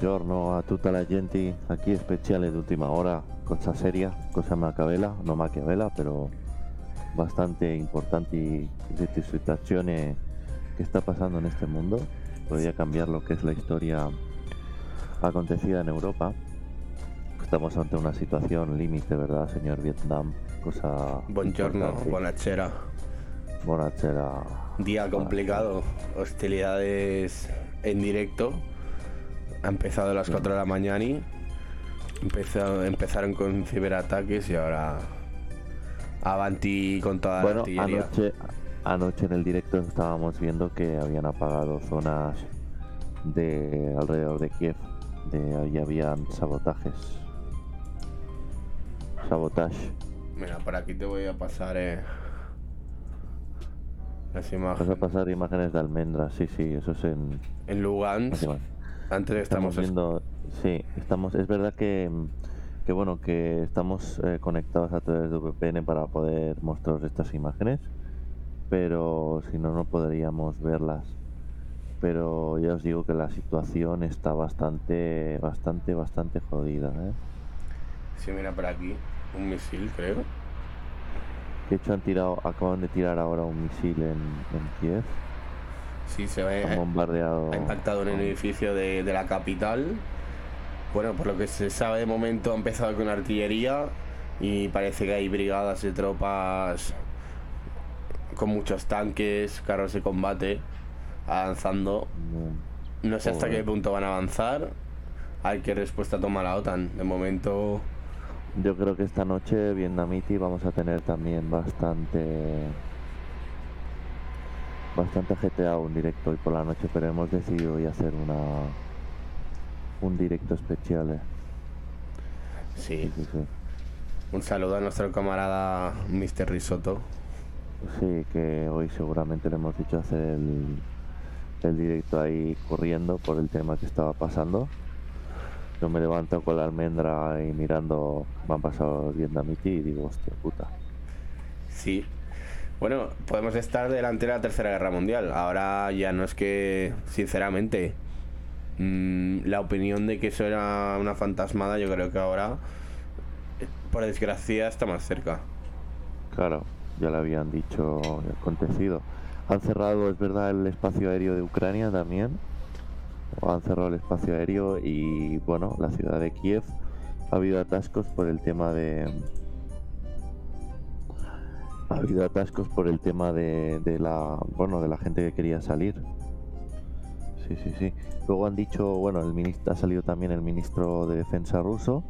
Buongiorno a tutta la gente, aquí speciale d'ultima ora, cosa seria, cosa machiavella, no machiavella, pero bastante importante questa situazione que está pasando en este mundo. Podría cambiar lo que es la historia acontecida en Europa. Estamos ante una situación límite, ¿verdad, señor Vietnam? Cosa Buongiorno, importante. buonasera. Buonasera. Día complicado, hostilidades en directo. Ha empezado a las 4 de la mañana y empezó- empezaron con ciberataques y ahora Avanti con toda la artillería. anoche, anoche en el directo estábamos viendo que habían apagado zonas de alrededor de Kiev, de ahí habían sabotajes. Sabotage. Mira, por aquí te voy a pasar eh, las Vas imágenes. a pasar imágenes de almendras, sí, sí, eso es en. En Lugansk, antes Estamos estamos viendo, sí, estamos, es verdad que, que bueno, que estamos eh, conectados a través de VPN para poder mostraros estas imágenes, pero si no, no podríamos verlas. Pero ya os digo que la situación está bastante, bastante, bastante jodida, ¿eh? Sí, mira por aquí, un misil creo. De hecho, han tirado, acaban de tirar ahora un misil en, en Kiev, Sí, se ve. han bombardeado. Ha impactado en el edificio de, de la capital. Bueno, por lo que se sabe de momento ha empezado con artillería y parece que hay brigadas de tropas con muchos tanques, carros de combate avanzando. No sé hasta qué punto van a avanzar. Hay qué respuesta toma la OTAN. De momento, Yo creo que esta noche Vietnamiti vamos a tener también bastante bastante GTA un directo hoy por la noche, pero hemos decidido hoy hacer una un directo especial. eh. sí. Sí, sí. Un saludo a nuestro camarada Mr. Risotto. Sí, que hoy seguramente le hemos dicho hacer el, el directo ahí corriendo por el tema que estaba pasando. Yo me levanto con la almendra y mirando, me han pasado Vietnamiti y digo, hostia puta. Sí. Bueno, podemos estar delante de la Tercera Guerra Mundial. Ahora ya no es que, sinceramente, mm, la opinión de que eso era una fantasmada, yo creo que ahora, eh, por desgracia, está más cerca. Claro, ya le habían dicho acontecido. Han cerrado, es verdad, el espacio aéreo de Ucrania también. Han cerrado el espacio aéreo y, bueno, la ciudad de Kiev ha habido atascos por el tema de. Ha habido atascos por el tema de, la. Bueno, de la gente que quería salir. Sí, sí, sí. Luego han dicho, bueno, el ministro, ha salido también el ministro de Defensa ruso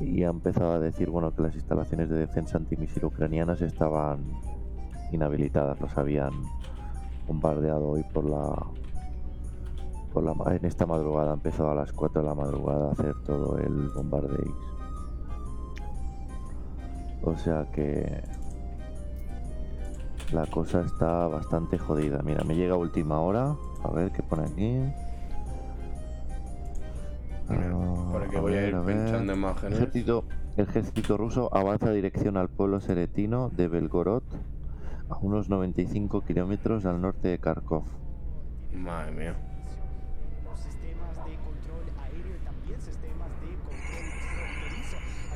y ha empezado a decir bueno que las instalaciones de defensa antimisil ucranianas estaban inhabilitadas los habían bombardeado hoy por la por la en esta madrugada ha empezado a las 4 de la madrugada a hacer todo el bombardeo O sea que la cosa está bastante jodida. Mira, me llega última hora. A ver qué pone aquí. Ah, voy a ir pinchando imágenes. Ejército, el ejército ruso avanza dirección al pueblo seretino de Belgorod, a unos 95 kilómetros al norte de Kharkov. Madre mía.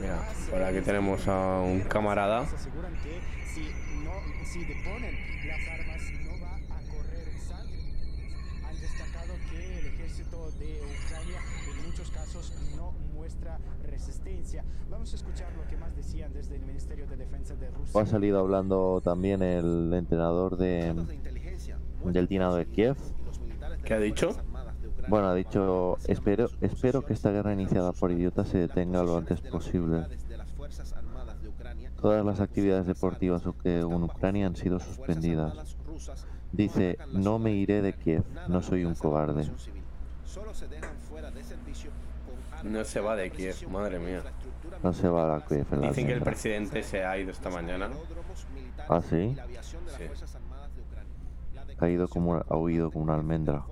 Mira, por aquí tenemos a un camarada. Si deponen las armas no va a correr sangre. Han destacado que el ejército de Ucrania en muchos casos no muestra resistencia. Vamos a escuchar lo que más decían desde el Ministerio de Defensa de Rusia. Ha salido hablando también el entrenador de, del Dinamo de Kiev. ¿Qué ha dicho? Bueno, ha dicho, espero, espero que esta guerra iniciada por idiotas se detenga lo antes posible. Todas las actividades deportivas que en Ucrania han sido suspendidas. Dice, no me iré de Kiev, no soy un cobarde. No se va de Kiev, madre mía. No se va la Kiev en la Dicen que el presidente se ha ido esta mañana. ¿Ah, sí? Sí. Ha, ido como, ha huido como una almendra.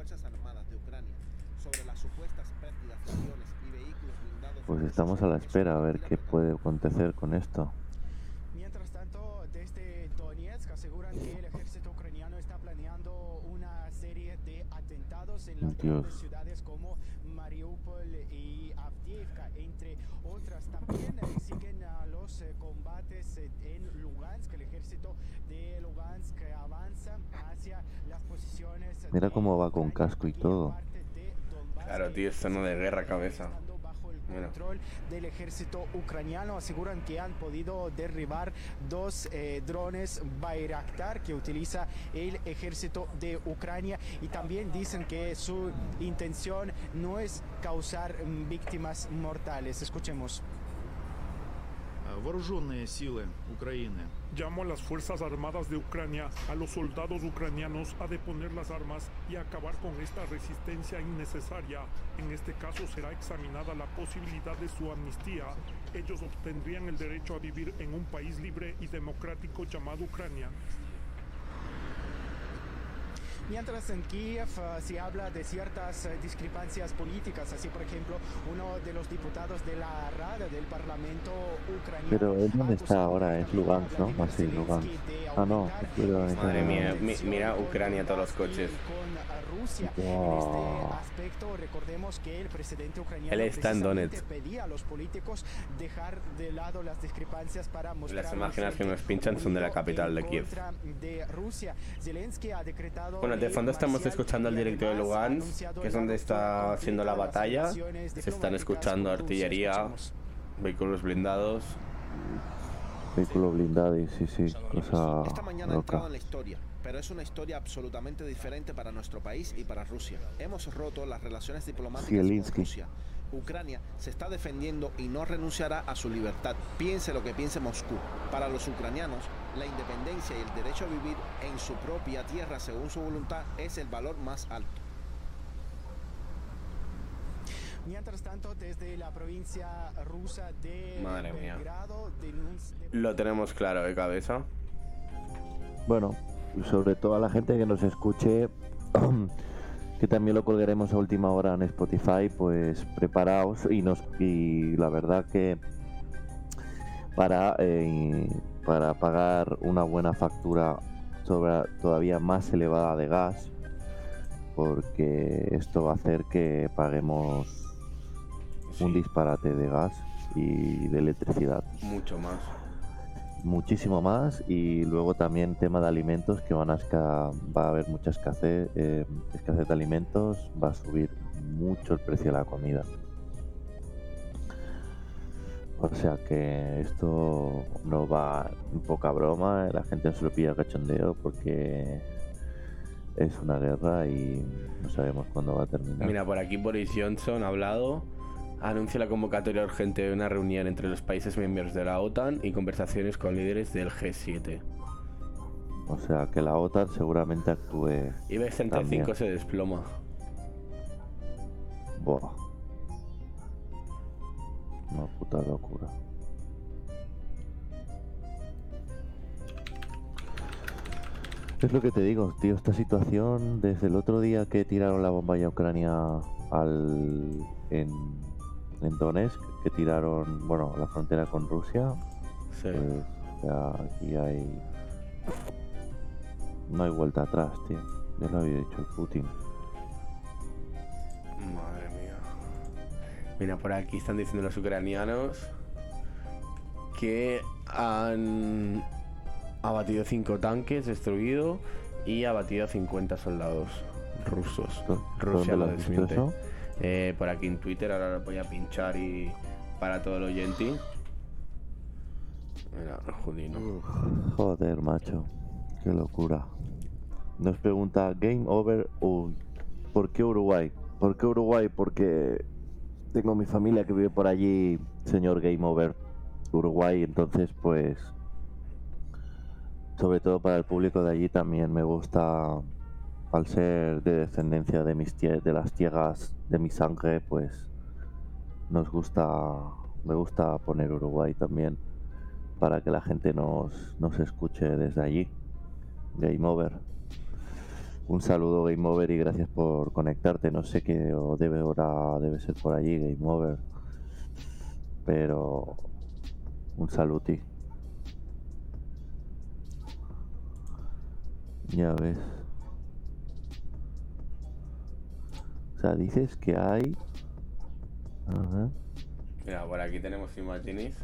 Pues estamos a la espera a ver qué puede acontecer con esto. Mientras tanto, desde Donetsk aseguran que el ejército ucraniano está planeando una serie de atentados en las Dios. grandes ciudades como Mariupol y Avdiivka, entre otras. También eh, siguen ah, los eh, combates eh, en Lugansk. El ejército de Lugansk avanza hacia las posiciones. Mira cómo va con casco y todo. Claro, tío, es zona de guerra cabeza estando bajo el Mira. control del ejército ucraniano aseguran que han podido derribar dos eh, drones Bayraktar que utiliza el ejército de Ucrania y también dicen que su intención no es causar mm, víctimas mortales. Escuchemos. Э, Вооруженные силы Украины Llamo a las Fuerzas Armadas de Ucrania, a los soldados ucranianos a deponer las armas y a acabar con esta resistencia innecesaria. En este caso será examinada la posibilidad de su amnistía. Ellos obtendrían el derecho a vivir en un país libre y democrático llamado Ucrania. Mientras en Kiev eh, se habla de ciertas eh, discrepancias políticas, así por ejemplo, uno de los diputados de la Rada del Parlamento ucraniano. Pero, ¿él dónde está ahora? Es Lugansk, ¿no? Vladimir Ah, sí, Lugansk. Ah, no, es Lugansk. Madre mía, mi- mira Ucrania, todos los coches. Rusia. En Wow. este aspecto, recordemos que el presidente ucraniano Él está en precisamente Donetsk. pedía a los políticos dejar de lado las discrepancias para mostrar Las un imágenes que nos pinchan son de la capital de Kiev. contra de Rusia. Zelensky ha decretado Bueno, de ley fondo estamos escuchando el y directo de Lugansk, que es donde está haciendo la de batalla. Se están escuchando artillería, vehículos blindados. Vehículo blindado y sí, sí, cosa Esta mañana ha entrado en la historia, pero es una historia absolutamente diferente para nuestro país y para Rusia. Hemos roto las relaciones diplomáticas Zelensky. con Rusia. Ucrania se está defendiendo y no renunciará a su libertad, piense lo que piense Moscú. Para los ucranianos, la independencia y el derecho a vivir en su propia tierra según su voluntad es el valor más alto. Mientras tanto, desde la provincia rusa de Madre mía. Belgrado, Lo tenemos claro de cabeza. Bueno, sobre todo a la gente que nos escuche, que también lo colgaremos a última hora en Spotify, pues preparaos y nos y la verdad que para eh, para pagar una buena factura sobre, todavía más elevada de gas, porque esto va a hacer que paguemos un disparate de gas y de electricidad. Mucho más. muchísimo más y luego también tema de alimentos que van a va a haber mucha escasez eh, escasez de alimentos va a subir mucho el precio de la comida o sea que esto no va en poca broma la gente no se lo pilla cachondeo porque es una guerra y no sabemos cuándo va a terminar Mira, por aquí Boris Johnson ha hablado. Anuncia la convocatoria urgente de una reunión entre los países miembros de la OTAN y conversaciones con líderes del G7. o sea que la OTAN seguramente actúe IBEX 35 También. se desploma. Buah. Una puta locura. Es lo que te digo, tío, esta situación desde el otro día que tiraron la bomba a Ucrania al en, en, Donetsk, que tiraron, bueno, la frontera con Rusia. Sí. Pues ya aquí hay no hay vuelta atrás, tío. Ya lo había dicho el Putin. Mira, por aquí están diciendo los ucranianos que han abatido 5 tanques, destruido y abatido 50 soldados rusos. ¿Dó- Rusia ¿Dónde lo desmiente. Eh, por aquí en Twitter, ahora lo voy a pinchar y para todo el oyente. Mira, Judino. Joder, macho. Qué locura. Nos pregunta Game Over. Uy, ¿Por qué Uruguay? ¿Por qué Uruguay? Porque tengo mi familia que vive por allí, señor Game Over. Uruguay, entonces pues... Sobre todo para el público de allí también me gusta, al ser de descendencia de, mis de las tierras de mi sangre, pues nos gusta, me gusta poner Uruguay también para que la gente nos, nos escuche desde allí. Game Over. Un saludo Game Over y gracias por conectarte. No sé qué debe hora debe ser por allí, Game Over. Pero un saluti. Ya ves. O sea, dices que hay. Ajá. Mira, por aquí tenemos imágenes.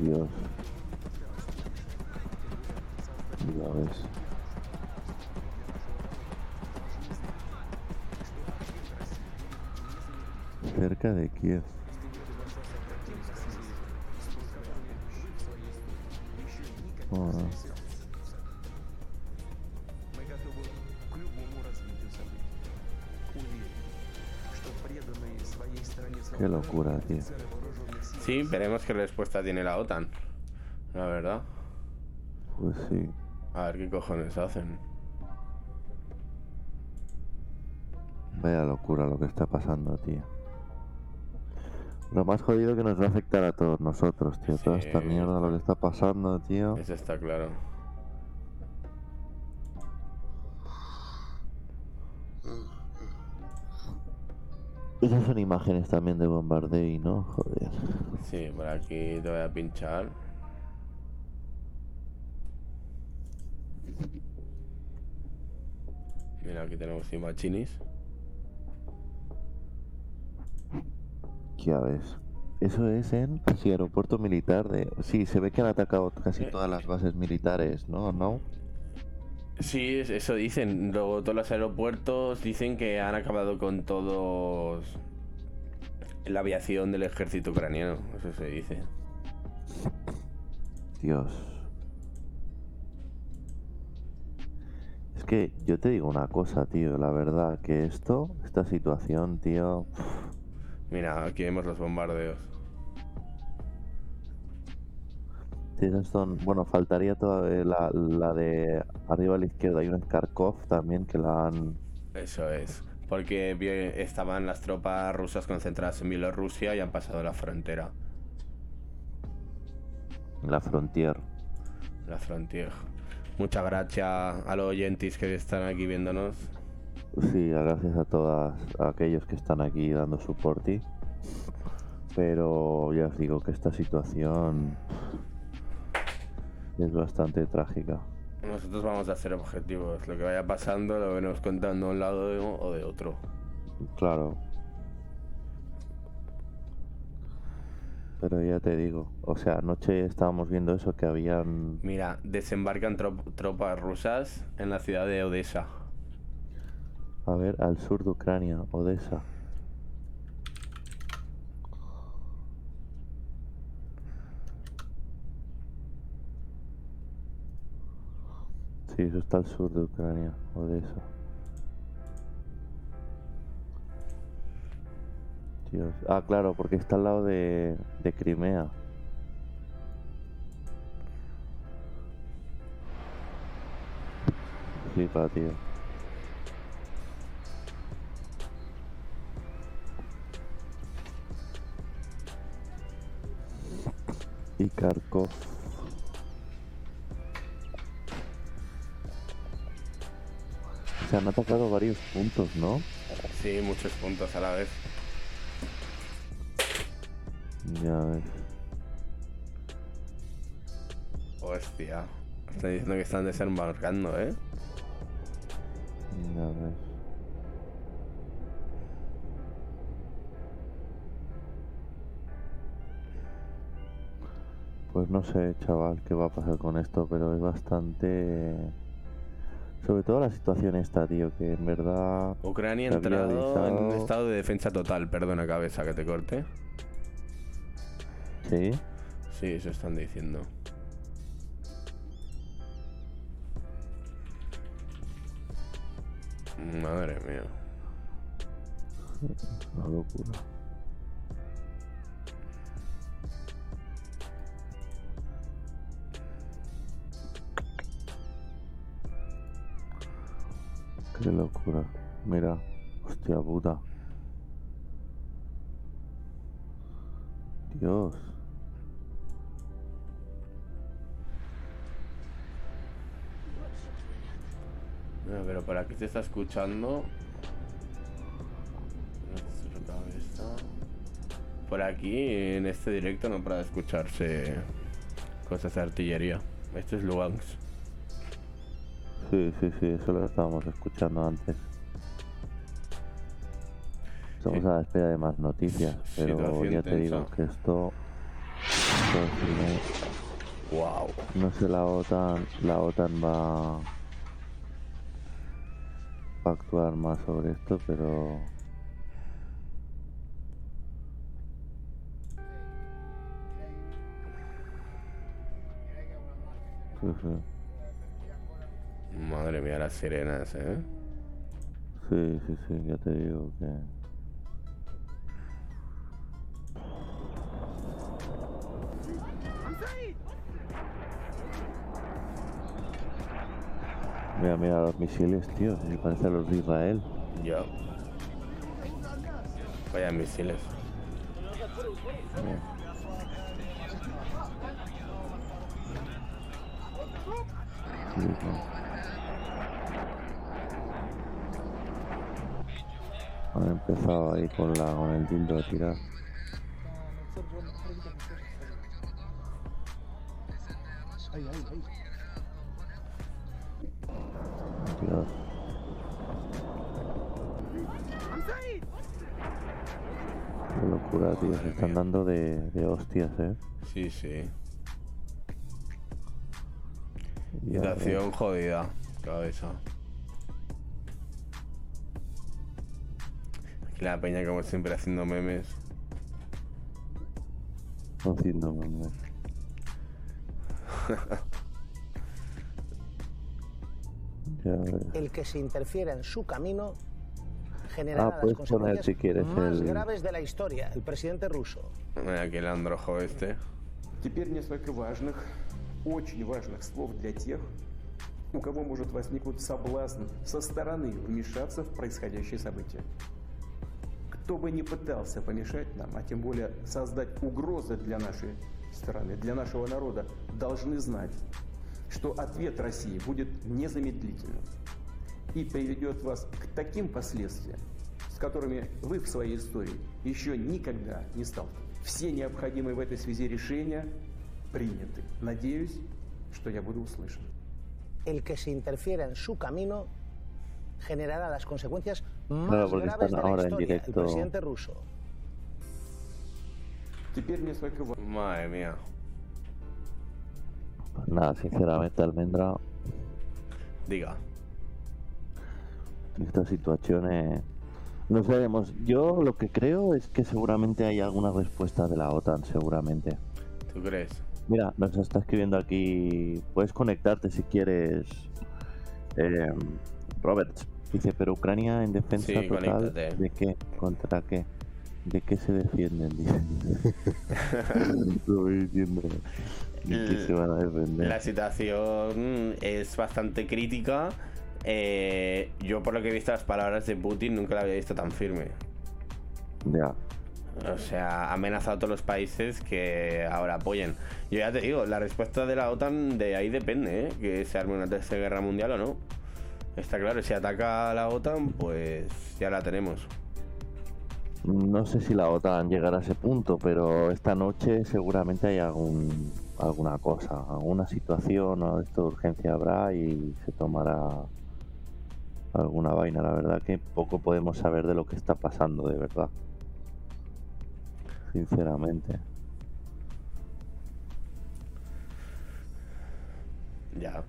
Dios. Ya ves. cerca de Kiev. Qué locura, tío. Sí, veremos qué respuesta tiene la OTAN. La verdad. Pues sí. A ver qué cojones hacen. Vaya locura lo que está pasando, tío. Lo más jodido que nos va a afectar a todos nosotros, tío. Toda esta mierda, lo que está pasando, tío. Eso está claro. Esas son imágenes también de bombardeo, ¿no? Joder. Sí, por aquí te voy a pinchar. Mira, aquí tenemos imágenes. Ya ves. Eso es en sí, aeropuerto militar de... Sí, se ve que han atacado casi todas las bases militares, ¿no? ¿No? Sí, es- eso dicen. Luego todos los aeropuertos dicen que han acabado con todos la aviación del ejército ucraniano. Eso se dice. Dios. Es que yo te digo una cosa, tío. La verdad, que esto, esta situación, tío... Mira, aquí vemos los bombardeos. Esas son, bueno, faltaría toda la, la de arriba a la izquierda. Hay una Kharkov también que la han... Eso es. Porque estaban las tropas rusas concentradas en Bielorrusia y han pasado la frontera. La Frontier. La frontera. Muchas gracias a los oyentes que están aquí viéndonos. Sí, gracias a todas a aquellos que están aquí dando soporte. Pero ya os digo que esta situación es bastante trágica. Nosotros vamos a ser objetivos. Lo que vaya pasando lo venimos contando de un lado o de otro. Claro. Pero ya te digo, o sea, anoche estábamos viendo eso que habían... Mira, desembarcan trop- tropas rusas en la ciudad de Odessa. A ver, al sur de Ucrania, Odessa. Sí, eso está al sur de Ucrania, Odessa. Dios. Ah, claro, porque está al lado de, de Crimea. Flipa, tío. Kharkov. Se han atacado varios puntos, ¿no? Sí, muchos puntos a la vez. Ya ves. Hostia, están diciendo que están desembarcando, ¿eh? Pues no sé, chaval, qué va a pasar con esto, pero es bastante... Sobre todo la situación esta, tío, que en verdad... Ucrania ha entrado en estado de defensa total. Perdona, cabeza, que te corte. Sí, Sí, eso están diciendo. Madre mía. una locura. Qué locura. Mira, hostia puta. Dios. Pero por aquí se está escuchando. Por aquí, en este directo, no para de escucharse cosas de artillería. Esto es Lugansk. Sí, sí, sí, eso lo estábamos escuchando antes. Estamos Sí. a la espera de más noticias, pero Situación ya te digo que esto... Wow. No sé, la OTAN, la OTAN va, va a actuar más sobre esto, pero sí, sí, Madre mía, las sirenas, ¿eh? sí, sí, sí, ya te digo que mira, mira los misiles, tío, si parecen los de Israel. Yo. Vaya misiles. Han empezado ahí con la con el dildo a tirar. Dios. Qué locura, tío. Se están dando de, de hostias, eh. Sí, sí. Ves. Situación jodida. Cabeza. la peña, como siempre, haciendo memes. Haciendo memes. Ya ves. el que se interfiera en su camino generará Ah, las puedes poner consecuencias si quieres más el- graves de la historia. El presidente ruso Mira aquí el androjo este. Теперь несколько важных, очень важных слов для тех, у кого может возникнуть соблазн со стороны вмешаться в происходящее событие. Кто бы ни пытался помешать нам, а тем более создать угрозы для нашей страны, для нашего народа, должны знать, что ответ России будет незамедлительным и приведет вас к таким последствиям, с которыми вы в своей истории еще никогда не сталкивались. Все необходимые в этой связи решения приняты. Надеюсь, что я буду услышан. el que se interfiera en su camino generará las consecuencias Claro, porque están ahora en directo. Madre mía. Pues nada, sinceramente, Almendra. Diga. Esta situación situaciones. No sabemos. Yo lo que creo es que seguramente hay alguna respuesta de la OTAN, seguramente. ¿Tú crees? Mira, nos está escribiendo aquí. Puedes conectarte si quieres. Eh, Robert dice, pero Ucrania en defensa Sí, total. conéctate. ¿De qué? ¿Contra qué? ¿De qué se defienden? Dice. Lo voy diciendo. ¿De qué se van a defender? La situación es bastante crítica. Eh, yo, por lo que he visto las palabras de Putin, nunca la había visto tan firme. Ya. O sea, ha amenazado a todos los países que ahora apoyen. Yo ya te digo, la respuesta de la OTAN de ahí depende, ¿eh? Que se arme una tercera guerra mundial o no. Está claro, si ataca a la OTAN, pues ya la tenemos. No sé si la OTAN llegará a ese punto, pero esta noche seguramente hay algún, alguna cosa, alguna situación o esto de urgencia habrá y se tomará alguna vaina. La verdad que poco podemos saber de lo que está pasando, de verdad. Sinceramente. Ya.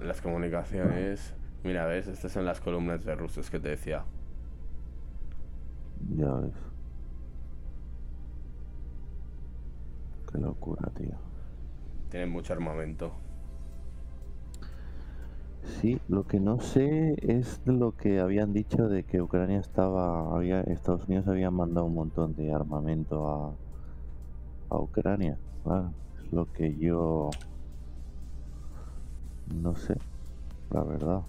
Las comunicaciones. Mira, ves, estas son las columnas de rusos que te decía. Ya ves. Qué locura, tío. Tienen mucho armamento. Sí, lo que no sé es lo que habían dicho de que Ucrania estaba, había, Estados Unidos había mandado un montón de armamento a, a Ucrania. Claro, es lo que yo no sé, la verdad.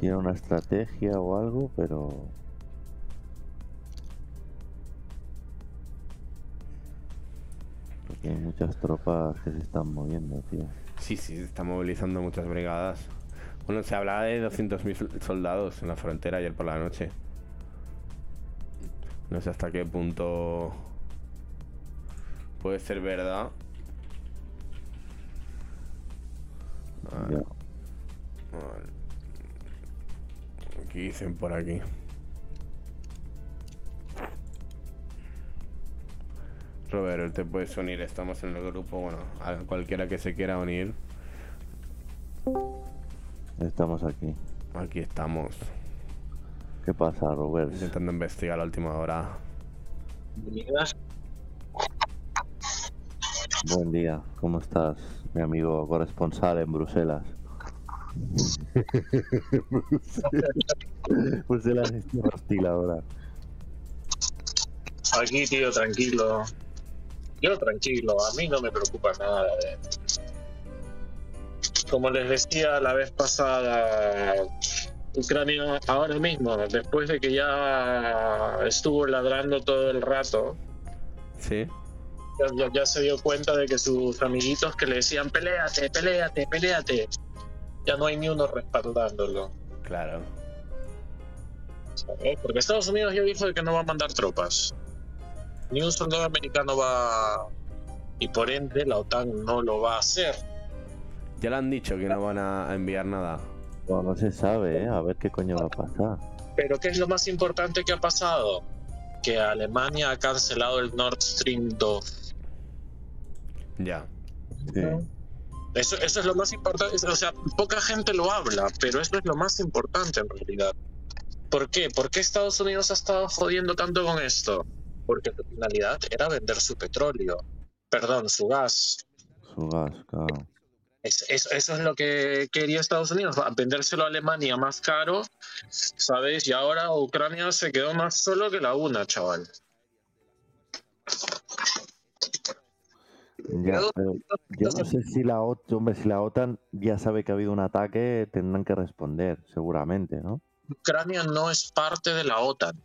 Si era una estrategia o algo, pero porque hay muchas tropas que se están moviendo, tío. Sí, sí, se están movilizando muchas brigadas. Bueno, se hablaba de 200.000 soldados en la frontera ayer por la noche. No sé hasta qué punto puede ser verdad. Vale. Vale. ¿Qué dicen por aquí? Robert, te puedes unir, estamos en el grupo, bueno, a cualquiera que se quiera unir, Estamos aquí. aquí estamos, ¿Qué pasa, Robert? intentando investigar la última hora. Buen día, ¿cómo estás, mi amigo corresponsal en Bruselas? Bruselas es tierra hostil ahora. Aquí, tío, tranquilo. Yo tranquilo, a mí no me preocupa nada. de- Como les decía la vez pasada, Ucrania ahora mismo, después de que ya estuvo ladrando todo el rato, ¿Sí? ya, ya- ya se dio cuenta de que sus amiguitos que le decían peléate, peléate, peléate, ya no hay ni uno respaldándolo. Claro. ¿sabes? Porque Estados Unidos ya dijo que no va a mandar tropas. Ni un soldado americano va. Y por ende, la OTAN no lo va a hacer. Ya le han dicho que no van a enviar nada. No, no se sabe, ¿eh? A ver qué coño va a pasar. Pero ¿qué es lo más importante que ha pasado? Que Alemania ha cancelado el Nord Stream 2. Ya. Sí. Eso, eso es lo más importante. O sea, poca gente lo habla, pero eso es lo más importante en realidad. ¿Por qué? ¿Por qué Estados Unidos ha estado jodiendo tanto con esto? Porque su finalidad era vender su petróleo. Perdón, su gas. Su gas, claro. Es- es- eso es lo que quería Estados Unidos, vendérselo a Alemania más caro, ¿sabes? Y ahora Ucrania se quedó más solo que la una, chaval. Ya, pero yo no sé si la OTAN, hombre, si la OTAN ya sabe que ha habido un ataque, tendrán que responder, seguramente, ¿no? Ucrania no es parte de la OTAN.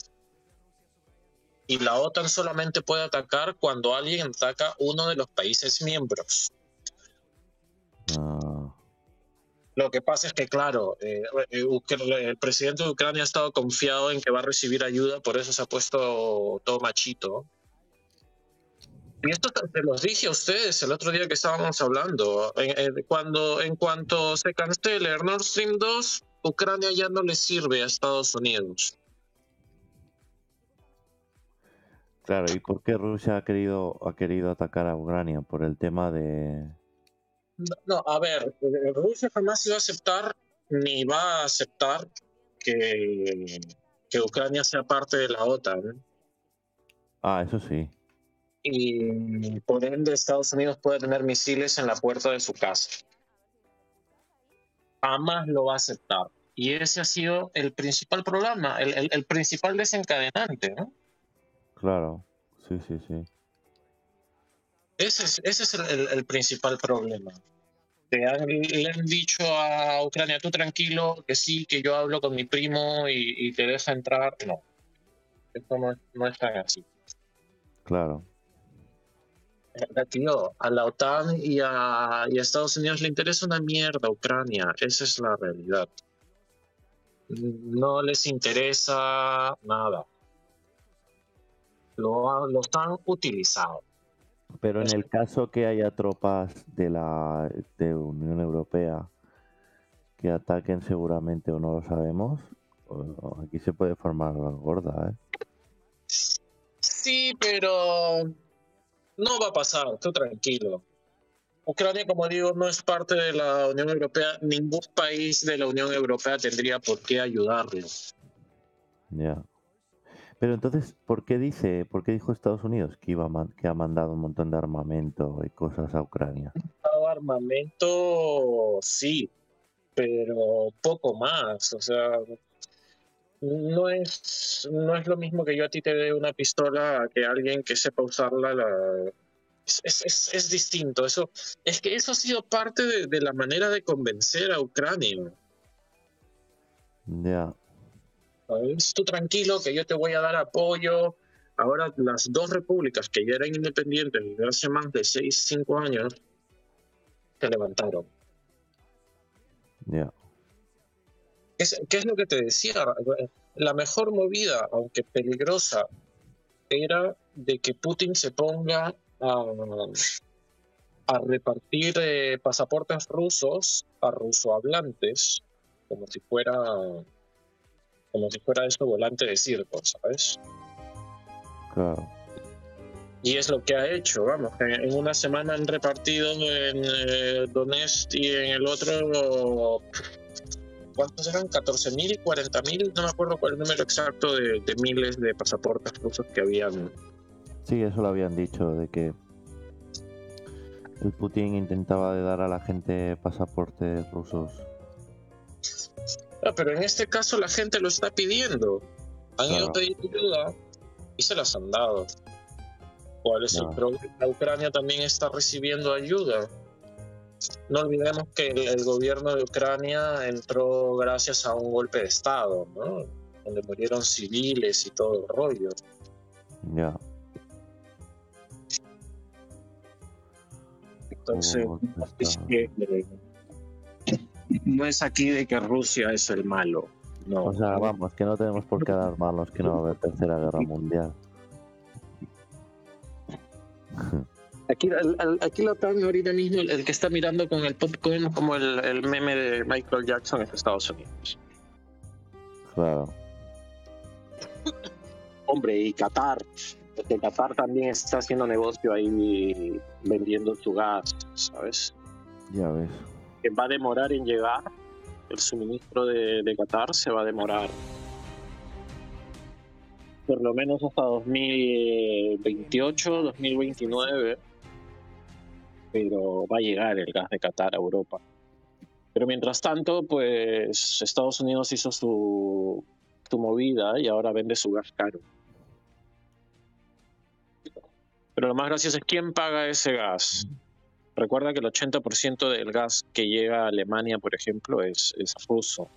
Y la OTAN solamente puede atacar cuando alguien ataca uno de los países miembros. Ah, Lo que pasa es que, claro, eh, eh, el presidente de Ucrania ha estado confiado en que va a recibir ayuda, por eso se ha puesto todo machito. Y esto te los dije a ustedes el otro día que estábamos hablando. Cuando, en cuanto se cancele el Nord Stream 2, Ucrania ya no le sirve a Estados Unidos. claro, ¿y por qué Rusia ha querido, ha querido atacar a Ucrania? Por el tema de... No, no, a ver, Rusia jamás iba a aceptar ni va a aceptar que, que Ucrania sea parte de la OTAN. Ah, eso sí. Y por ende Estados Unidos puede tener misiles en la puerta de su casa. Jamás lo va a aceptar. Y ese ha sido el principal problema, el, el- el principal desencadenante. ¿no? Claro, sí, sí, sí. Ese es, ese es el, principal problema. Le han, le han dicho a Ucrania, tú tranquilo, que sí, que yo hablo con mi primo y, y te deja entrar. No, esto no, no es tan así. Claro. Eh, Tío, a la OTAN y a, y a Estados Unidos le interesa una mierda Ucrania. Esa es la realidad. No les interesa nada. Lo, los han utilizado. Pero en el caso que haya tropas de la de Unión Europea que ataquen seguramente o no lo sabemos, aquí se puede formar la gorda, ¿eh? Sí, pero no va a pasar, tú tranquilo. Ucrania, como digo, no es parte de la Unión Europea. Ningún país de la Unión Europea tendría por qué ayudarlo. Ya. Pero entonces, ¿por qué dice, por qué dijo Estados Unidos que iba a que ha mandado un montón de armamento y cosas a Ucrania? Armamento, sí, pero poco más. O sea, no es, no es lo mismo que yo a ti te dé una pistola a que alguien que sepa usarla la... Es, es- es- es distinto. Eso, es que eso ha sido parte de, de la manera de convencer a Ucrania. Ya. ¿sabes? Tú tranquilo que yo te voy a dar apoyo. Ahora las dos repúblicas que ya eran independientes desde hace más de 6, 5 años, se levantaron. Ya. ¿Qué es, qué es lo que te decía? La mejor movida, aunque peligrosa, era de que Putin se ponga a, a repartir eh, pasaportes rusos a rusohablantes, como si fuera como si fuera eso volante de circo, ¿sabes? Claro. Y es lo que ha hecho, vamos, en, en una semana han repartido en eh, Donetsk y en el otro, ¿cuántos eran? 14.000 y 40.000, no me acuerdo cuál es el número exacto de, de miles de pasaportes rusos que habían. Sí, eso lo habían dicho, de que el Putin intentaba de dar a la gente pasaportes rusos. Ah, pero en este caso la gente lo está pidiendo. Han ido a pedir ayuda y se las han dado. ¿Cuál es el problema? La Ucrania también está recibiendo ayuda. No olvidemos que el, el gobierno de Ucrania entró gracias a un golpe de Estado, ¿no? Donde murieron civiles y todo el rollo. Ya. Entonces, Hubo golpe de es estado. que, eh, no es aquí de que Rusia es el malo. No. O sea, vamos, que no tenemos por qué alarmarnos que no va a haber tercera guerra mundial. Aquí, al- al- aquí la OTAN ahorita mismo, el, el que está mirando con el popcorn como el, el meme de Michael Jackson es Estados Unidos. Claro. Hombre, y Qatar. Porque Qatar también está haciendo negocio ahí vendiendo su gas, ¿sabes? Ya ves. Que va a demorar en llegar. El suministro de, de Qatar se va a demorar por lo menos hasta 2028, 2029. Pero va a llegar el gas de Qatar a Europa. Pero mientras tanto, pues Estados Unidos hizo su, su movida y ahora vende su gas caro. Pero lo más gracioso es quién paga ese gas. Recuerda que el 80% del gas que llega a Alemania, por ejemplo, es, es ruso.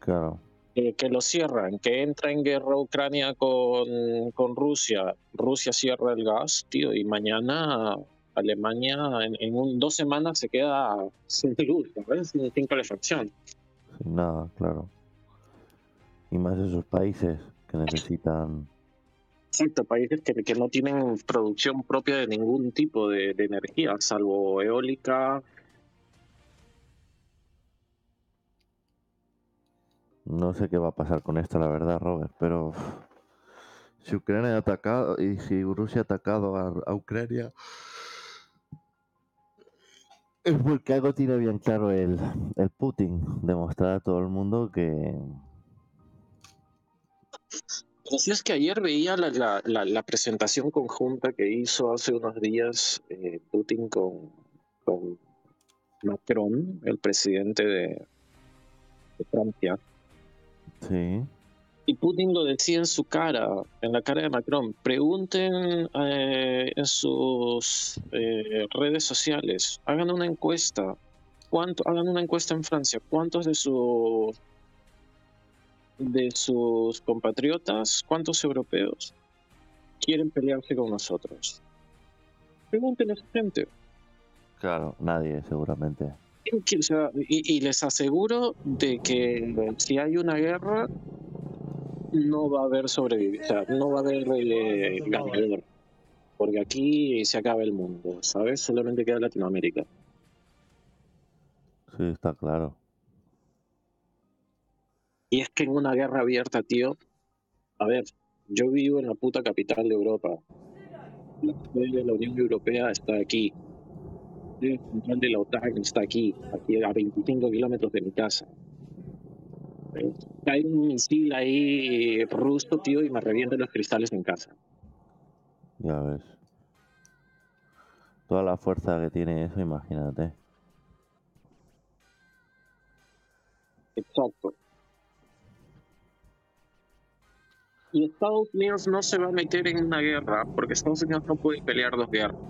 Claro. Eh, que lo cierran, que entra en guerra Ucrania con, con Rusia, Rusia cierra el gas, tío, y mañana Alemania en, en un- dos semanas se queda sin luz, sin, sin calefacción. Sin nada, claro. Y más esos países que necesitan. Exacto, países que, que no tienen producción propia de ningún tipo de, de energía, salvo eólica. No sé qué va a pasar con esto, la verdad, Robert, pero si Ucrania ha atacado y si Rusia ha atacado a, a Ucrania, es porque algo tiene bien claro el, el Putin, demostrar a todo el mundo que Lo cierto es que ayer veía la, la, la, la presentación conjunta que hizo hace unos días eh, Putin con, con Macron, el presidente de, de Francia. sí, Y Putin lo decía en su cara, en la cara de Macron. Pregunten eh, en sus eh, redes sociales, hagan una encuesta. ¿Cuánto, hagan una encuesta en Francia. ¿Cuántos de sus de sus compatriotas, cuántos europeos quieren pelearse con nosotros? Pregúntenle a esa gente. Claro, nadie seguramente. Que, o sea, y, y les aseguro de que si hay una guerra, no va a haber sobrevivido, o sea, no va a haber eh, ganador. Porque aquí se acaba el mundo, ¿sabes? Solamente queda Latinoamérica. Sí, está claro. Y es que en una guerra abierta, tío, a ver, yo vivo en la puta capital de Europa. La sede de la Unión Europea está aquí. El central de la OTAN está aquí, aquí a 25 kilómetros de mi casa. Eh, Hay un misil ahí ruso, tío, y me revientan los cristales en casa. Ya ves. Toda la fuerza que tiene eso, imagínate. Exacto. Y Estados Unidos no se va a meter en una guerra, porque Estados Unidos no puede pelear dos guerras.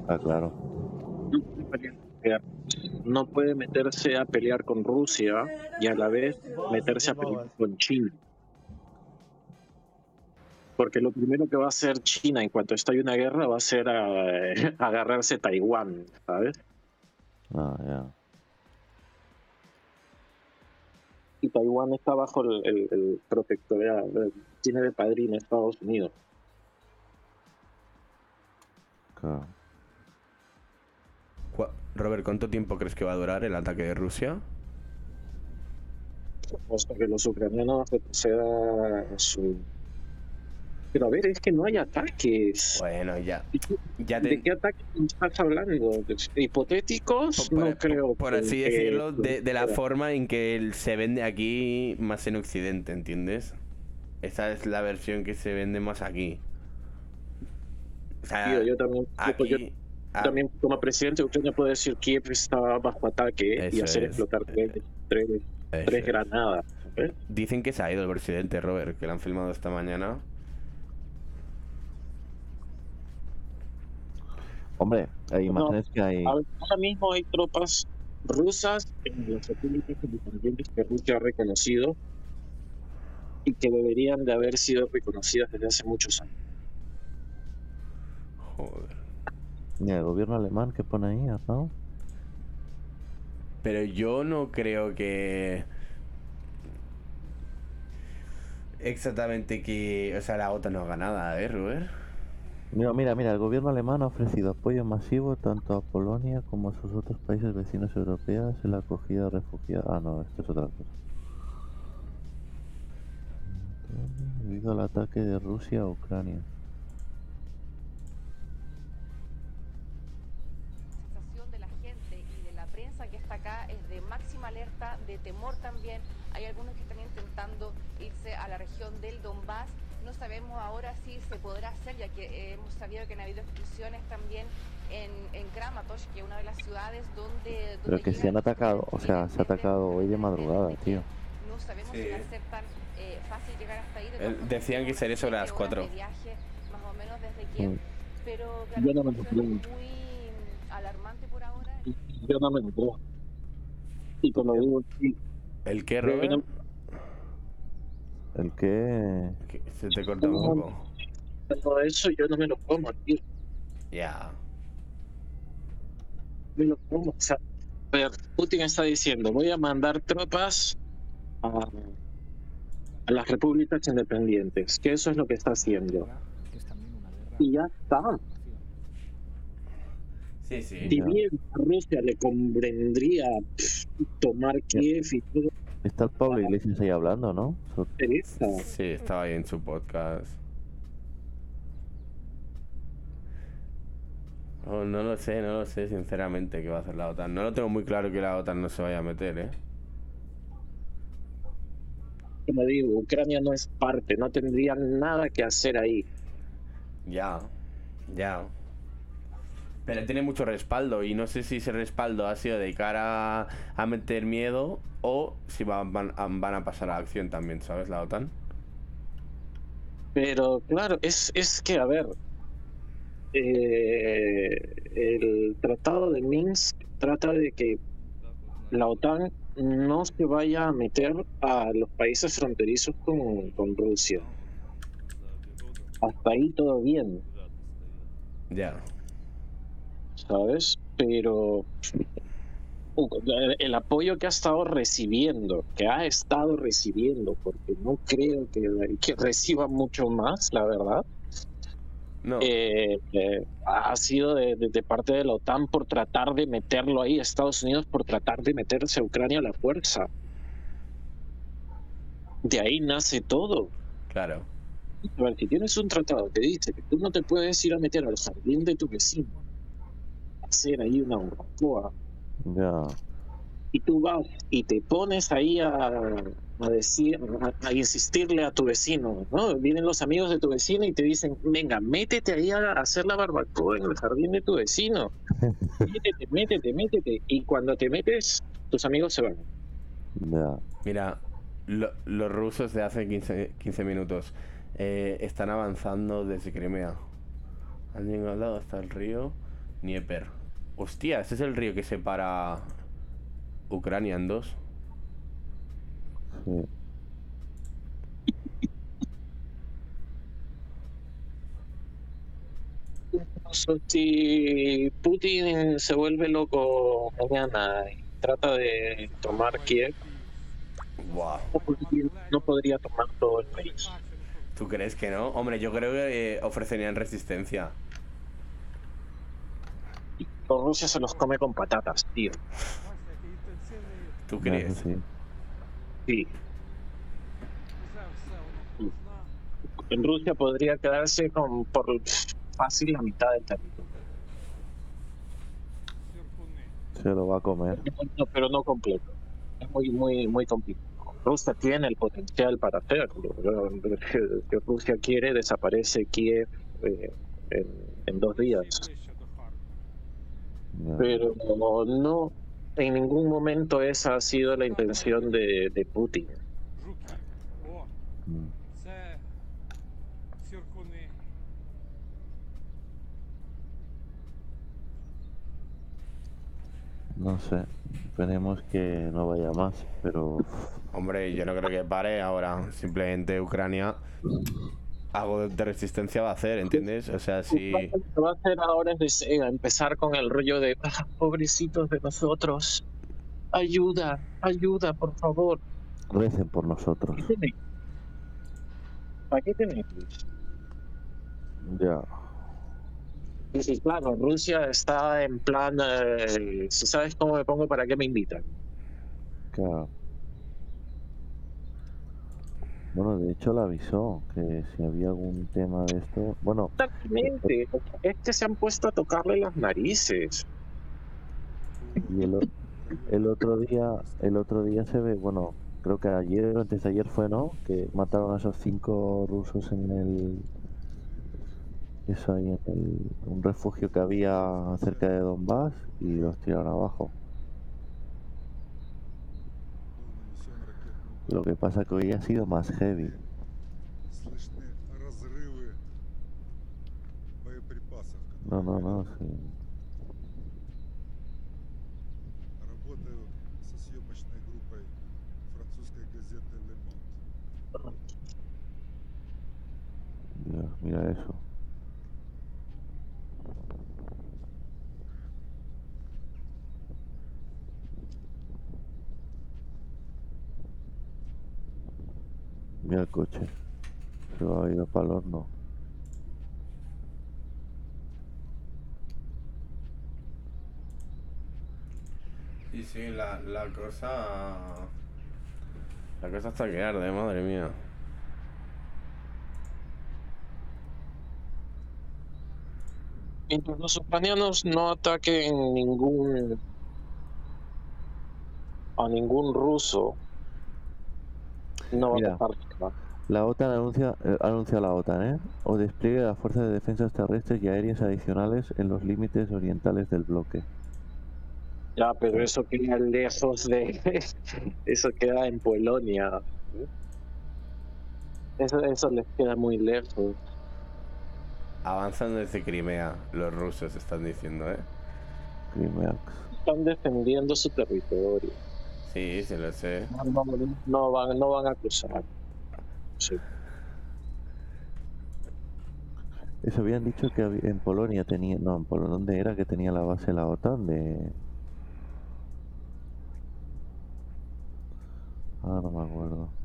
Está claro. No puede. No meterse a pelear con Rusia y a la vez meterse a pelear con China. Porque lo primero que va a hacer China en cuanto estalle una guerra va a ser eh, agarrarse Taiwán, ¿sabes? Ah, ya. y Taiwán está bajo el, el, el protectorado, eh, tiene de padrino Estados Unidos. Claro. Robert, ¿cuánto tiempo crees que va a durar el ataque de Rusia? Hasta que los ucranianos retrocedan su... Pero a ver, es que no hay ataques. Bueno, ya. ya ¿De qué ataques estás hablando? ¿Hipotéticos? por, no creo. por así que- decirlo, de, de la forma en que se vende aquí más en Occidente, ¿entiendes? Esa es la versión que se vende más aquí. O sea, Tío, yo también, aquí, yo ah, también como presidente de Ucrania puedo decir que Kiev está bajo ataque y hacer es. explotar tres, tres, granadas. ¿sabes? Dicen que se ha ido el presidente Robert, que lo han filmado esta mañana. Hombre, hay imágenes que hay. Ahora mismo hay tropas rusas en las repúblicas independientes que Rusia ha reconocido y que deberían de haber sido reconocidas desde hace muchos años. Joder. Mira, el gobierno alemán que pone ahí, ¿no? Pero yo no creo que. Exactamente que. O sea, la OTAN no haga nada, ¿eh, Robert? Mira, mira, mira, el gobierno alemán ha ofrecido apoyo masivo tanto a Polonia como a sus otros países vecinos europeos en la acogida de refugiados. Ah, no, esto es otra cosa. Debido al ataque de Rusia a Ucrania. Alerta, de temor también. Hay algunos que están intentando irse a la región del Donbass. No sabemos ahora si se podrá hacer, ya que hemos sabido que han habido explosiones también en, en Kramatorsk, que es una de las ciudades donde... Pero donde que se han atacado, o sea, se ha atacado hoy de madrugada, tío. No sabemos si Sí. va a ser tan eh, fácil llegar hasta ahí. De Eh, decían que sería sobre las siete horas cuatro. de viaje, más o menos desde Kiev. Mm. Pero Yo no claro, me muy alarmante por ahora. Yo no me lo digo, sí, ¿El qué, Robert? El que. Que Se te corta un poco. todo eso yo no me lo como, tío. Ya. me lo como. O sea, ver, Putin está diciendo, voy a mandar tropas a, a las repúblicas independientes, que eso es lo que está haciendo. Y ya está. Sí, sí. Si bien a Rusia le convendría pff, tomar Kiev y todo Está el Pablo Iglesias ahí hablando, ¿no? Sí, estaba ahí en su podcast. Oh, no lo sé, no lo sé sinceramente qué va a hacer la OTAN. No lo tengo muy claro que la OTAN no se vaya a meter, ¿eh? Como digo, Ucrania no es parte, no tendría nada que hacer ahí. Ya, ya. Pero tiene mucho respaldo y no sé si ese respaldo ha sido de cara a, meter miedo o si van, van, a- van a pasar a la acción también, ¿sabes? La OTAN. Pero claro, es, es que, a ver, eh, el tratado de Minsk trata de que la OTAN no se vaya a meter a los países fronterizos con, con Rusia. Hasta ahí todo bien. Ya. ¿Sabes? Pero uh, el apoyo que ha estado recibiendo, que ha estado recibiendo, porque no creo que, que reciba mucho más, la verdad, No. eh, eh, ha sido de, de- de parte de la OTAN por tratar de meterlo ahí, Estados Unidos por tratar de meterse a Ucrania a la fuerza. De ahí nace todo. Claro. A ver, si tienes un tratado que dice que tú no te puedes ir a meter al jardín de tu vecino, hacer ahí una barbacoa, Ya. y tú vas y te pones ahí a, a decir, a, a insistirle a tu vecino, ¿no? Vienen los amigos de tu vecino y te dicen, venga, métete ahí a hacer la barbacoa en el jardín de tu vecino. Métete, métete, métete. Y cuando te metes, tus amigos se van. Ya. Mira, lo- los rusos de hace 15, 15 minutos eh, están avanzando desde Crimea. Han llegado hasta el río Dnieper. Hostia, ese es el río que separa Ucrania en dos. Sí. Si Putin se vuelve loco mañana y trata de tomar Kiev, Buah. no podría, no podría tomar todo el país. ¿Tú crees que no? Hombre, yo creo que eh, ofrecerían resistencia. Los Rusia se los come con patatas, tío. ¿Tú crees? eso sí. Sí. En Rusia podría quedarse con por fácil la mitad del territorio. Se lo va a comer. No, pero no completo. Es muy, muy, muy complicado. Rusia tiene el potencial para hacerlo. Si Rusia quiere, desaparece Kiev eh, en, en dos días. Pero no, en ningún momento esa ha sido la intención de, de Putin. Mm. No sé. Esperemos que no vaya más, pero Hombre, yo no creo que pare ahora. Simplemente Ucrania algo de- de resistencia va a hacer, ¿entiendes? O sea, si... Lo que va a hacer ahora es eh, empezar con el rollo de "Ah, pobrecitos de nosotros. Ayuda, ayuda, por favor. recen por nosotros. ¿Qué tenéis? ¿Para qué tenéis? Ya. Y sí, claro, Rusia está en plan, eh, si sabes cómo me pongo, ¿para qué me invitan? Claro. Bueno, de hecho le avisó que si había algún tema de esto. Bueno, Exactamente, es que se han puesto a tocarle las narices. y el, el otro día, el otro día se ve, bueno, creo que ayer o antes de ayer fue, ¿no? Que mataron a esos cinco rusos en el, eso ahí en el, un refugio que había cerca de Donbass y los tiraron abajo. Lo que pasa que hoy ha sido más heavy. No, no, no, sí. Dios, mira eso. Mira el coche. Se va a ir para el horno. Y sí, la, la cosa... La cosa está que arde, madre mía. Mientras los ucranianos no ataquen ningún a ningún ruso, no va Mira. a pasar. La OTAN anuncia, eh, anuncia la OTAN, ¿eh? O despliegue de las fuerzas de defensas terrestres y aéreas adicionales en los límites orientales del bloque. Ya, pero eso queda lejos de. eso queda en Polonia. Eso, eso les queda muy lejos. Avanzan desde Crimea, los rusos están diciendo, ¿eh? Crimea. Están defendiendo su territorio. Sí, se lo sé. No, no- no van, no van a cruzar. Sí. Eso habían dicho que había- en Polonia tenía. No, en Polonia. ¿Dónde era que tenía la base la OTAN? De. Ah, no me acuerdo.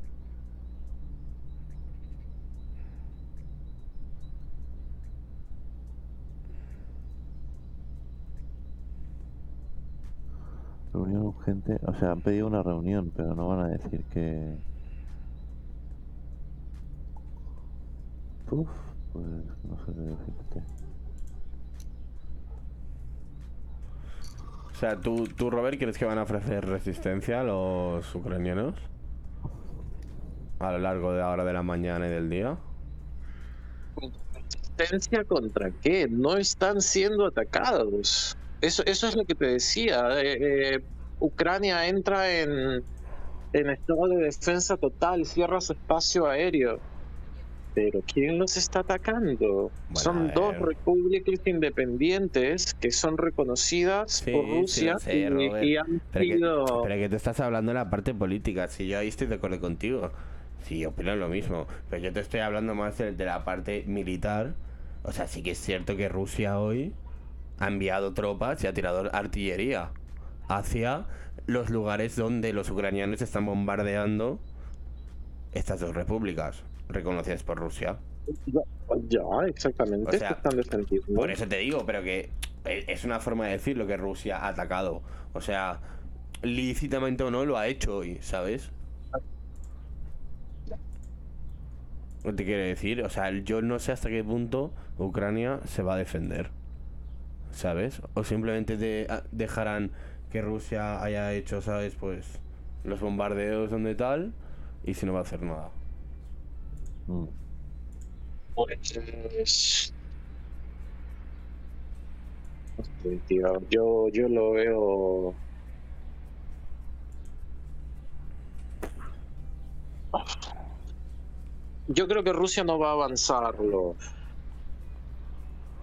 Reunión urgente. O sea, han pedido una reunión, pero no van a decir que. Uf, pues no sé qué decirte. O sea, ¿tú, tú, Robert, crees que van a ofrecer resistencia a los ucranianos? A lo largo de ahora de la mañana y del día. ¿Resistencia contra qué? No están siendo atacados. Eso, eso es lo que te decía. eh, eh, Ucrania entra en, en estado de defensa total, cierra su espacio aéreo. Pero ¿quién los está atacando? son dos repúblicas independientes que son reconocidas por Sí, Rusia sé, y- y, han Pero que, sido... pero que tú estás hablando de la parte política. Si yo ahí estoy de acuerdo contigo. Sí, opino lo mismo. Pero yo te estoy hablando más de, de la parte militar. O sea, sí que es cierto que Rusia hoy ha enviado tropas y ha tirado artillería hacia los lugares donde los ucranianos están bombardeando estas dos repúblicas reconocidas por Rusia. Ya, exactamente. O sea, se están defendiendo. Por eso te digo, pero que es una forma de decirlo que Rusia ha atacado. O sea, lícitamente o no lo ha hecho hoy, ¿sabes? ¿Qué te quiere decir? O sea, yo no sé hasta qué punto Ucrania se va a defender. ¿Sabes? O simplemente de- a- dejarán que Rusia haya hecho, ¿sabes? Pues los bombardeos donde tal y si no va a hacer nada. Mm. Pues... tío, yo, yo lo veo... Yo creo que Rusia no va a avanzarlo.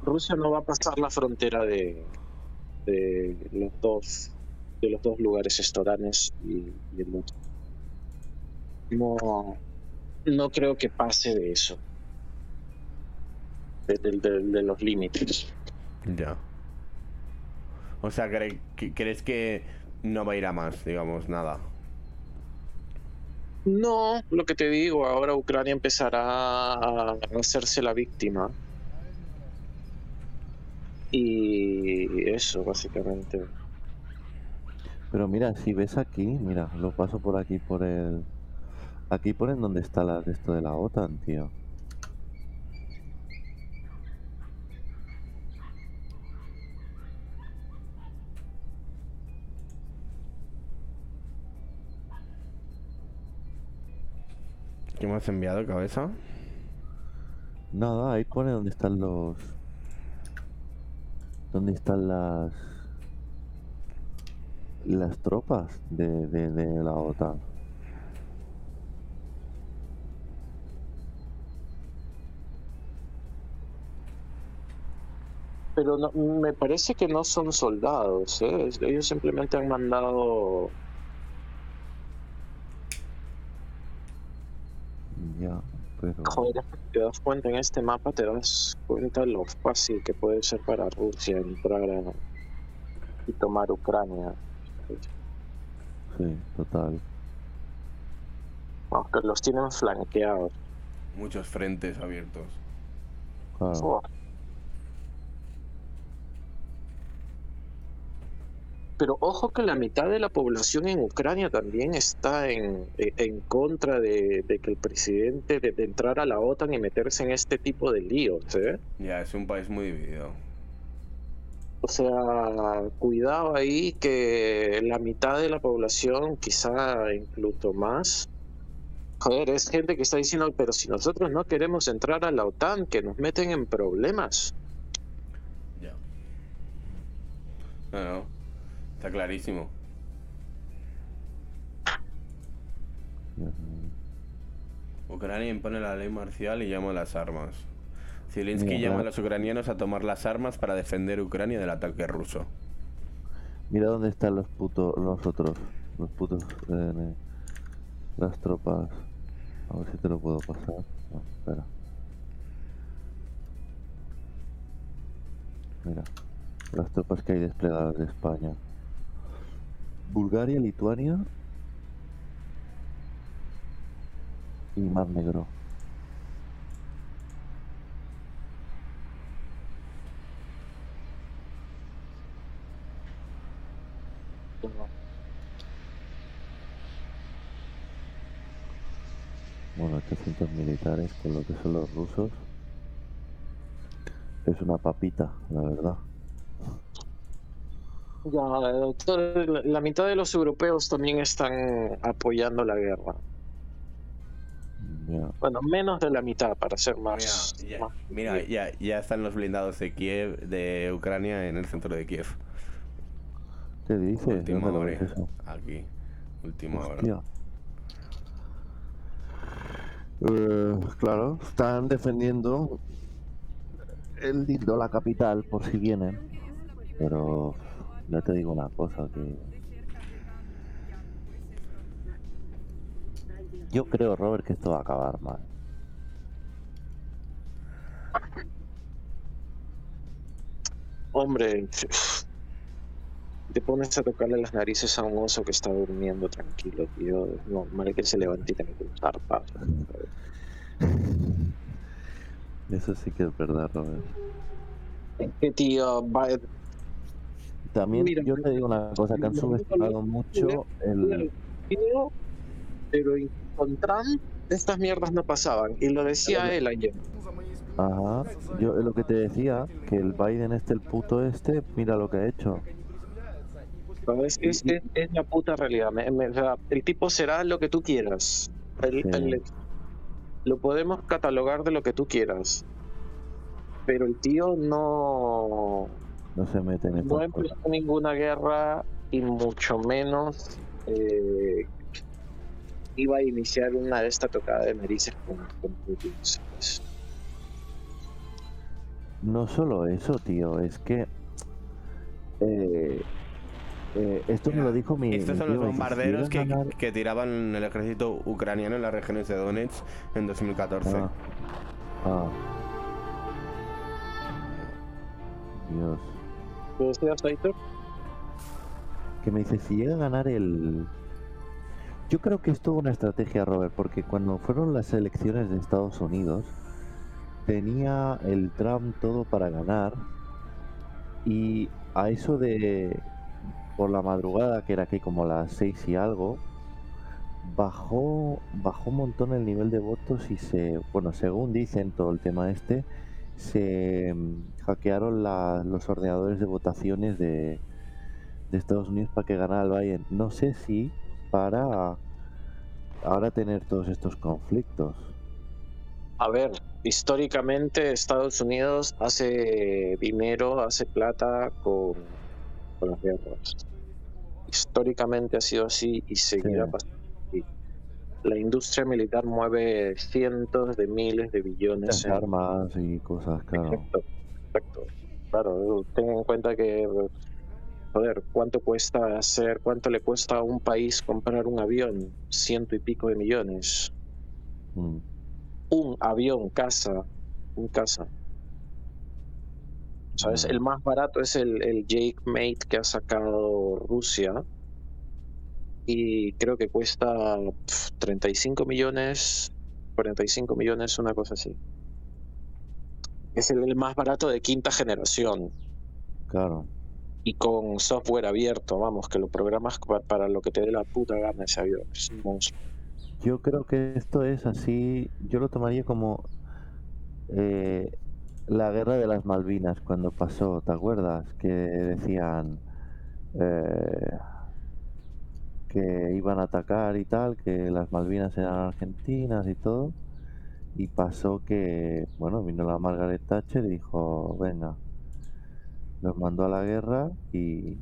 Rusia no va a pasar la frontera de, de los dos de los dos lugares estoranes y, y el otro. No, no creo que pase de eso. De, de- de- de los límites. Ya. O sea, cre- que- ¿crees que no va a ir a más, digamos, nada? No, lo que te digo, ahora Ucrania empezará a hacerse la víctima. Y eso, básicamente. Pero mira, si ves aquí, mira, lo paso por aquí por el. Aquí ponen donde está la, esto de la OTAN, tío. ¿Qué me has enviado, cabeza? Nada, ahí pone donde están los. ¿Dónde están las. Las tropas de, de, de la OTAN? Pero no- me parece que no son soldados, ¿eh? Ellos simplemente han mandado... Ya, pero. Joder, te das cuenta en este mapa, te das cuenta lo fácil que puede ser para Rusia entrar a- y tomar Ucrania. Sí, total. Aunque los tienen flanqueados. Muchos frentes abiertos. Claro. Pero ojo que la mitad de la población en Ucrania también está en, en- en contra de, de que el presidente de, de entrar a la OTAN y meterse en este tipo de líos, ¿eh? Ya, es un país muy dividido. O sea, cuidado ahí que la mitad de la población, quizá incluso más, joder, es gente que está diciendo, pero si nosotros no queremos entrar a la OTAN, que nos meten en problemas. Ya. No, no. Está clarísimo. Ucrania impone la ley marcial y llama a las armas. Zelensky llama a los ucranianos a tomar las armas para defender Ucrania del ataque ruso. Mira dónde están los putos, los otros, los putos, eh, las tropas. A ver si te lo puedo pasar. No, espera. Mira, las tropas que hay desplegadas de España. Bulgaria, Lituania y Mar Negro. Bueno, 800 militares con lo que son los rusos. Es una papita, la verdad. Ya, todo- la- la mitad de los europeos también están apoyando la guerra. Bueno, menos de la mitad, para ser más. Mira, ya, más- mira, ya, ya están los blindados de Kiev, de Ucrania, en el centro de Kiev. ¿Qué dices? Última ¿Dónde lo hora. eso? Aquí. Última hora. Hostia. Eh, claro, están defendiendo el lindo, la capital, por si vienen. Pero ya te digo una cosa, que... Yo creo, Robert, que esto va a acabar mal. Hombre, te pones a tocarle las narices a un oso que está durmiendo tranquilo, tío. Es normal que se levante y tenga que usar paz. Eso sí que es verdad, Robert. Que tío, va- También Mira, yo te digo una cosa, que han subestimado mucho el... pero con Trump estas mierdas no pasaban. Y lo decía él ayer. Ajá, yo lo que te decía, que el Biden este, el puto este, mira lo que ha hecho. ¿no? Es, es, es- es la puta realidad. Me- me- el tipo será lo que tú quieras. El- Sí. el- lo podemos catalogar de lo que tú quieras. Pero el tío no, No se mete en no empezó cosas. ninguna guerra y mucho menos eh, iba a iniciar una de esta tocada de narices con, con Putin. ¿sabes? No solo eso, tío, es que... eh, eh, esto me lo dijo mi... Estos mi son tío, los me dice, "Si bombarderos que, llegan a ganar-". que tiraban el ejército ucraniano en las regiones de Donetsk en 2014. Ah. Ah. Dios. Que me dice si llega a ganar el yo creo que es toda una estrategia Robert porque cuando fueron las elecciones de Estados Unidos tenía el Trump todo para ganar y a eso de por la madrugada que era que como las seis y algo bajó bajó un montón el nivel de votos y se bueno según dicen todo el tema este se mm, hackearon la- los ordenadores de votaciones de, de Estados Unidos para que ganara el Biden. No sé si para ahora tener todos estos conflictos. A ver, históricamente Estados Unidos hace dinero, hace plata con, con las guerras. Históricamente ha sido así y seguirá Sí. pasando. La industria militar mueve cientos de miles de billones. En- armas y cosas, claro. Exacto, exacto. Claro, ten en cuenta que, joder, ¿cuánto cuesta hacer, cuánto le cuesta a un país comprar un avión? Ciento y pico de millones. Mm, Un avión, casa, un casa. ¿Sabes? El más barato es el, el Jake Mate que ha sacado Rusia. Y creo que cuesta pf, 35 millones, 45 millones, una cosa así. Es el, más barato de quinta generación. Claro. Y con software abierto, vamos, que lo programas pa- para lo que te dé la puta gana ese avión. Es un monstruo. Yo creo que esto es así, yo lo tomaría como eh, la guerra de las Malvinas cuando pasó, ¿te acuerdas? Que decían eh, que iban a atacar y tal, que las Malvinas eran argentinas y todo. Y pasó que, bueno, vino la Margaret Thatcher y dijo, venga, los mandó a la guerra y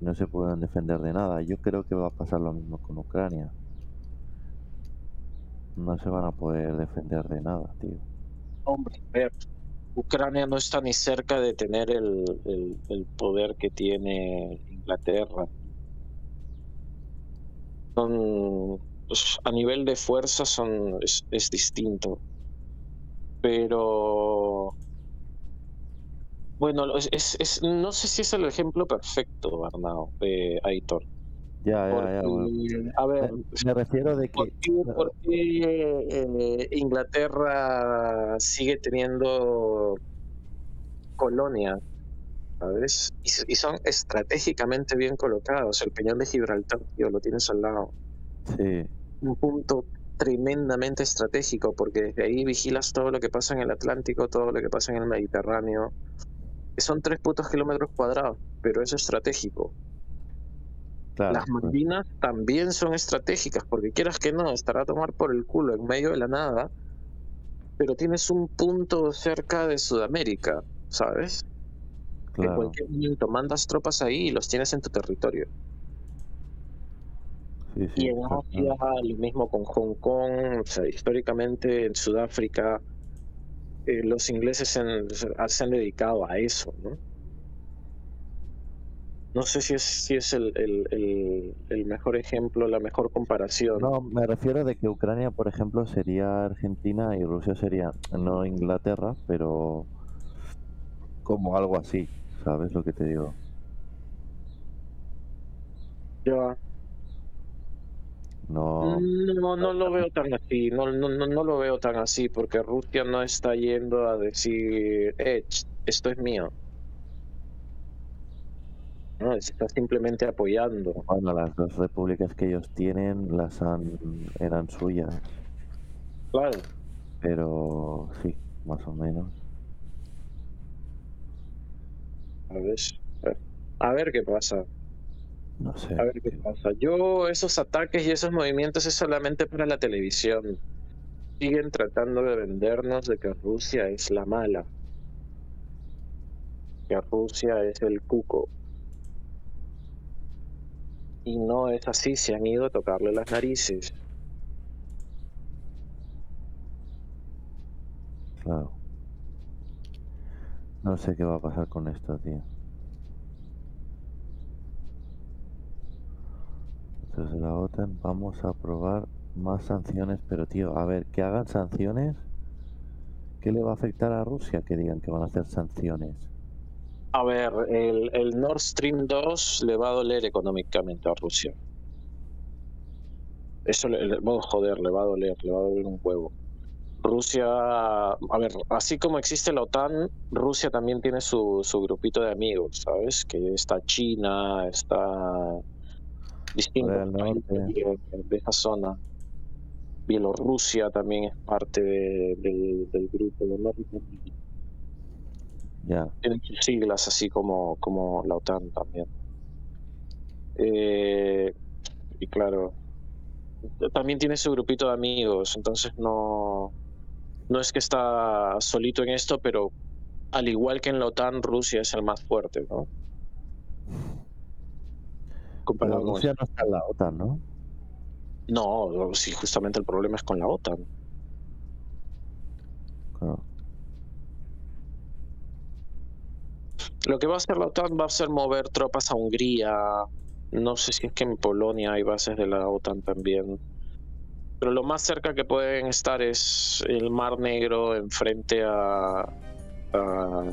no se pudieron defender de nada. Yo creo que va a pasar lo mismo con Ucrania. No se van a poder defender de nada, tío. Hombre, Ucrania no está ni cerca de tener el- el poder que tiene Inglaterra. Son, pues, a nivel de fuerza son, es, es distinto. Pero Bueno, es, es- no sé si es el ejemplo perfecto, Bernardo, de Aitor. Ya, ya, ya. bueno. A ver, Me, refiero de ¿por que. qué, por qué, eh, Inglaterra sigue teniendo colonias? ¿Sabes? Y, son estratégicamente bien colocados. El Peñón de Gibraltar, tío, lo tienes al lado. Sí, un punto tremendamente estratégico porque desde ahí vigilas todo lo que pasa en el Atlántico, todo lo que pasa en el Mediterráneo. Son tres putos kilómetros cuadrados, pero es estratégico. claro. Las Malvinas también son estratégicas porque quieras que no, estará a tomar por el culo en medio de la nada, pero tienes un punto cerca de Sudamérica, ¿sabes? En Claro. cualquier momento mandas tropas ahí y los tienes en tu territorio. Sí, sí. Y en. Asia, lo mismo con Hong Kong, o sea, históricamente en Sudáfrica, eh, los ingleses se han, se han dedicado a eso, ¿no? No sé si es, si es el, el- el- el mejor ejemplo, la mejor comparación. No, me refiero de que Ucrania, por ejemplo, sería Argentina y Rusia sería, no Inglaterra, pero como algo así, ¿sabes lo que te digo? Ya. No, No, no lo veo tan así, no, no, no, no lo veo tan así, porque Rusia no está yendo a decir, eh, esto es mío. No, está simplemente apoyando. bueno, las dos repúblicas que ellos tienen las han, eran suyas, Claro. pero sí, más o menos. A ver, a ver qué pasa. No sé. A ver qué pasa. Yo, esos ataques y esos movimientos es solamente para la televisión. Siguen tratando de vendernos de que Rusia es la mala. Que Rusia es el cuco. Y no es así, se han ido a tocarle las narices. Claro. No sé qué va a pasar con esto, tío. Desde la OTAN vamos a aprobar más sanciones, pero tío, a ver, que hagan sanciones, ¿qué le va a afectar a Rusia que digan que van a hacer sanciones? A ver, el, el Nord Stream 2 le va a doler económicamente a Rusia. Eso le, le- joder, le va a doler, le va a doler un huevo. Rusia, a ver, así como existe la OTAN, Rusia también tiene su, su grupito de amigos, ¿sabes? Que está China, está distintos de, de esa zona. Bielorrusia también es parte de- del, del grupo de Norte. Ya, Tienen sus siglas así como, como la OTAN también. Eh, y claro, también tiene su grupito de amigos, entonces no, no es que está solito en esto, pero al igual que en la OTAN, Rusia es el más fuerte, ¿no? pero Comparado con- Rusia no está en la OTAN, ¿no? No, sí, justamente el problema es con la OTAN. Claro. Lo que va a hacer la OTAN va a ser mover tropas a Hungría. No sé si es que en Polonia hay bases de la OTAN también. Pero lo más cerca que pueden estar es el Mar Negro enfrente a, a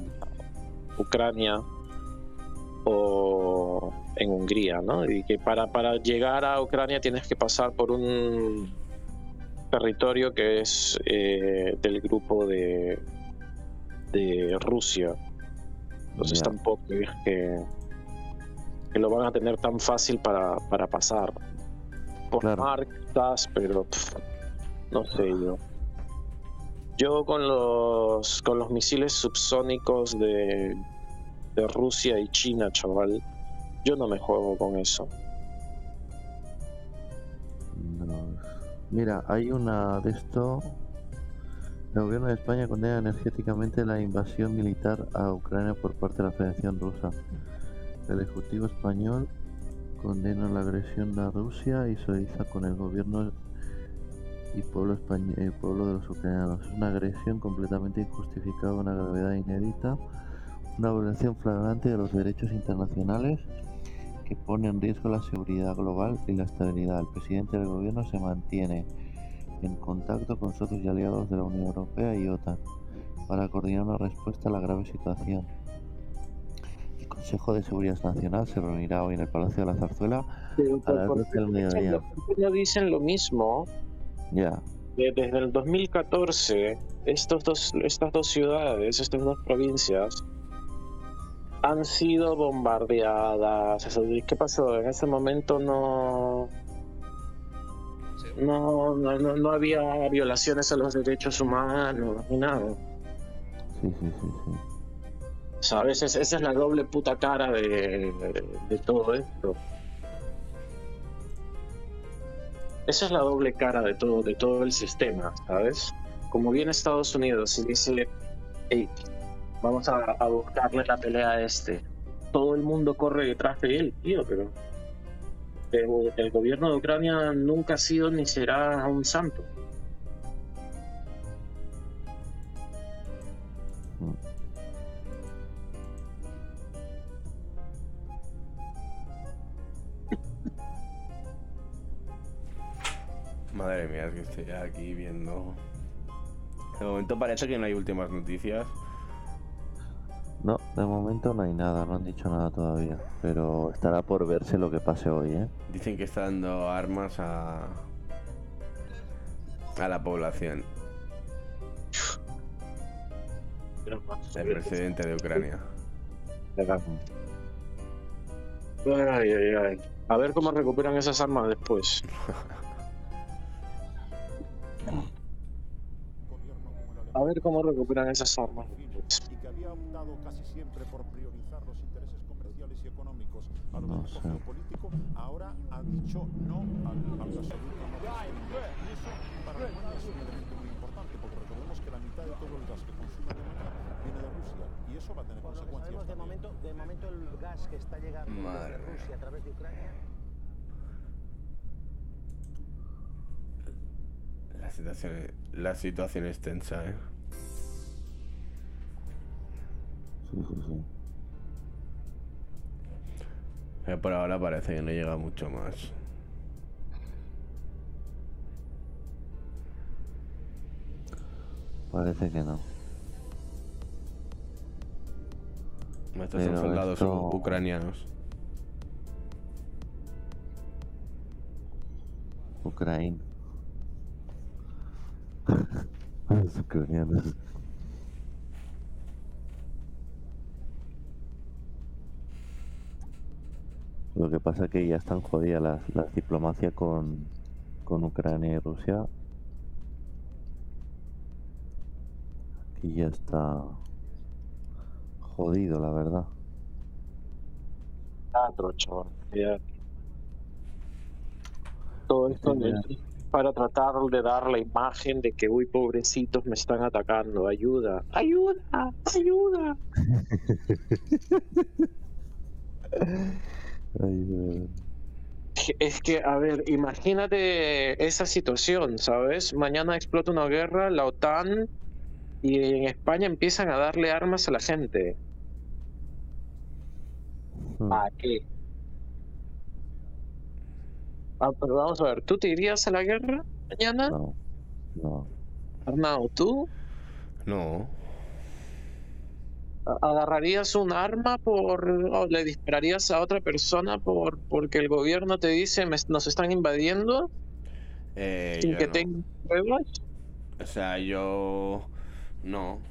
Ucrania o en Hungría, ¿no? Y que para, para llegar a Ucrania tienes que pasar por un territorio que es eh, del grupo de, de Rusia. Entonces tampoco es que, que lo van a tener tan fácil para, para pasar. Por Claro. mar quizás, pero pff, no sé yo. Yo con los con los misiles subsónicos de, de Rusia y China, chaval, yo no me juego con eso. No. Mira, hay una de esto. El gobierno de España condena energéticamente la invasión militar a Ucrania por parte de la Federación Rusa. El Ejecutivo español condena la agresión a Rusia y solidariza con el gobierno y pueblo, españ- eh, pueblo de los ucranianos. Es una agresión completamente injustificada, una gravedad inédita, una violación flagrante de los derechos internacionales que pone en riesgo la seguridad global y la estabilidad. El presidente del gobierno se mantiene en contacto con socios y aliados de la Unión Europea y OTAN para coordinar una respuesta a la grave situación. Consejo de Seguridad Nacional se reunirá hoy en el Palacio de la Zarzuela Pero, a ¿por- las por 12 qué del mediodía. no dicen lo mismo? Ya, Desde el 2014, estos dos, estas dos ciudades, estas dos provincias, han sido bombardeadas. ¿Qué pasó? En ese momento no, no, no, no, no había violaciones a los derechos humanos ni nada. sí, sí, sí, sí. ¿Sabes? Es- esa es la doble puta cara de, de todo esto. Esa es la doble cara de todo, de todo el sistema, ¿sabes? Como viene Estados Unidos y dice, hey, vamos a, a buscarle la pelea a este. Todo el mundo corre detrás de él, tío, pero el gobierno de Ucrania nunca ha sido ni será un santo. Madre mía, es que estoy aquí viendo. De momento parece que no hay últimas noticias. No, de momento no hay nada, no han dicho nada todavía. Pero estará por verse lo que pase hoy, ¿eh? Dicen que está dando armas a. a la población. El presidente de Ucrania. Ay, ay, ay. A ver cómo recuperan esas armas después. A ver cómo recuperan esas armas. y que había optado casi siempre por priorizar los intereses comerciales y económicos a los No sé. ahora ha dicho no al, al gasoducto Nord Stream. Y eso para Alemania es un elemento muy importante, porque recordemos que la mitad de todo el gas que consume Alemania viene de Rusia, y eso va a tener Por lo que consecuencias sabemos de momento, de momento el gas que está llegando Madre desde Rusia a través de Ucrania La situación, la situación es tensa, ¿eh? Sí, sí, sí. Pero por ahora parece que no llega mucho más. Parece que no. Estos son soldados esto- ucranianos. Ucrania. Los ucranianos. Lo que pasa es que ya están jodidas las, las diplomacias con, con Ucrania y Rusia. Aquí ya está jodido, la verdad. Teatro, chaval. teatro. Todo esto Sí, para tratar de dar la imagen de que, uy, pobrecitos, me están atacando. Ayuda, ayuda, ayuda. Ay, Es que, a ver, imagínate esa situación, ¿sabes? Mañana explota una guerra, la OTAN y en España empiezan a darle armas a la gente. hmm. ¿A qué? Ah, pero vamos a ver, ¿tú te irías a la guerra mañana? No, no. Arnau, ¿tú No. agarrarías un arma por o le dispararías a otra persona por porque el gobierno te dice "Me- nos están invadiendo Eh, sin que no. tengas pruebas? O sea, yo. No.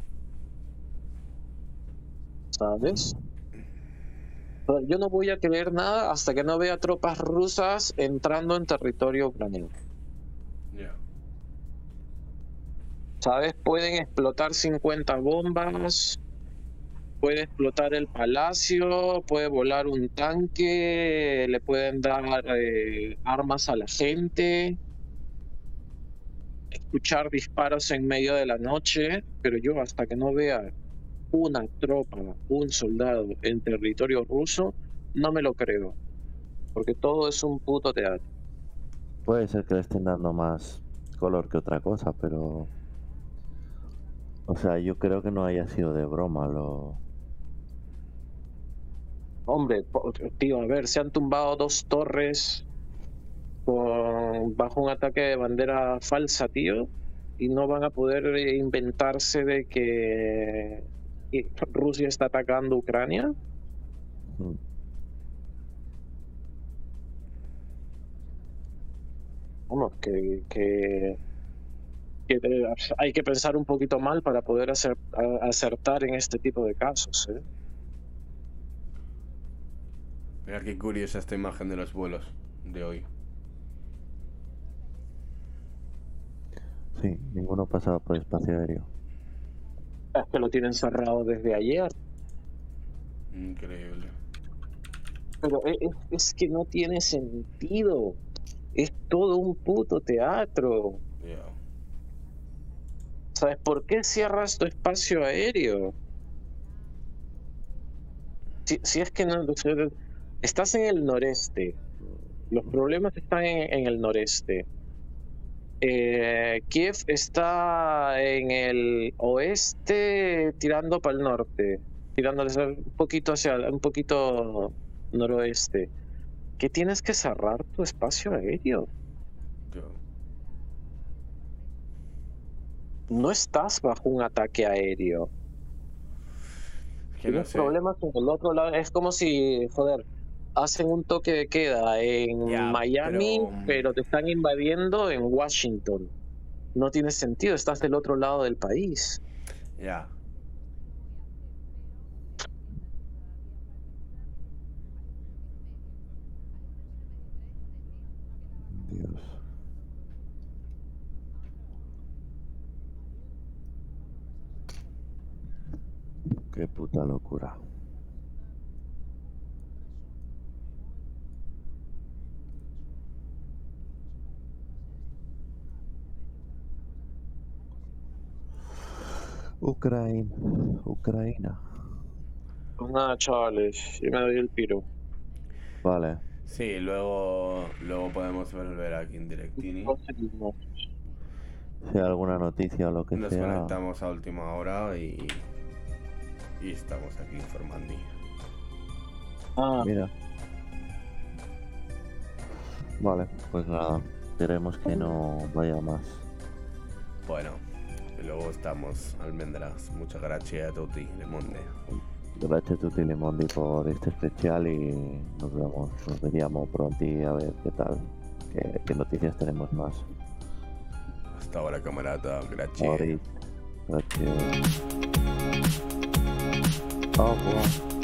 ¿Sabes? Yo no voy a creer nada hasta que no vea tropas rusas entrando en territorio ucraniano. Ya. ¿Sabes? Pueden explotar 50 bombas, puede explotar el palacio, puede volar un tanque, le pueden dar eh, armas a la gente, escuchar disparos en medio de la noche, pero yo hasta que no vea una tropa, un soldado en territorio ruso, no me lo creo. Porque todo es un puto teatro. Puede ser que le estén dando más color que otra cosa, pero. O sea, yo creo que no haya sido de broma lo. Hombre, tío, a ver, se han tumbado dos torres con- bajo un ataque de bandera falsa, tío, y no van a poder inventarse de que Rusia está atacando Ucrania. Mm. Vamos, que, que, que, hay que pensar un poquito mal para poder acertar en este tipo de casos. ¿eh? Mira qué curiosa esta imagen de los vuelos de hoy. Sí, ninguno pasaba por espacio aéreo. Que lo tienen cerrado desde ayer. Increíble. Pero e- es, es que no tiene sentido. Es todo un puto teatro. ¿Sabes por qué cierras tu espacio aéreo? Si, si es que no, estás en el noreste, los problemas están en, en el noreste. Eh, Kiev está en el oeste, tirando para el norte, tirando hacia- un poquito hacia un poquito noroeste. ¿Qué tienes que cerrar tu espacio aéreo? No estás bajo un ataque aéreo. Que no Tienes sé. problemas en el otro lado. Es como si, joder, hacen un toque de queda en Miami, pero- pero... te están invadiendo en Washington. No tiene sentido, estás del otro lado del país. Ya. Dios. Qué puta locura. Ucrania, Ucrania. Pues nada, chavales, yo me doy el piro. Vale, Sí, luego, luego podemos volver aquí en Directini. si hay alguna noticia o lo que Nos sea. conectamos a última hora y, y estamos aquí informando. Ah, Mira. Vale, pues nada, esperemos que no vaya más. Bueno, y luego estamos, almendras. Muchas gracias a tutti, le monde. Gracias a tutti Limondi por este especial y nos vemos, nos veríamos pronto y a ver qué tal, qué, qué noticias tenemos más. Hasta ahora, camarada. Gracias. Gracias. Revoir.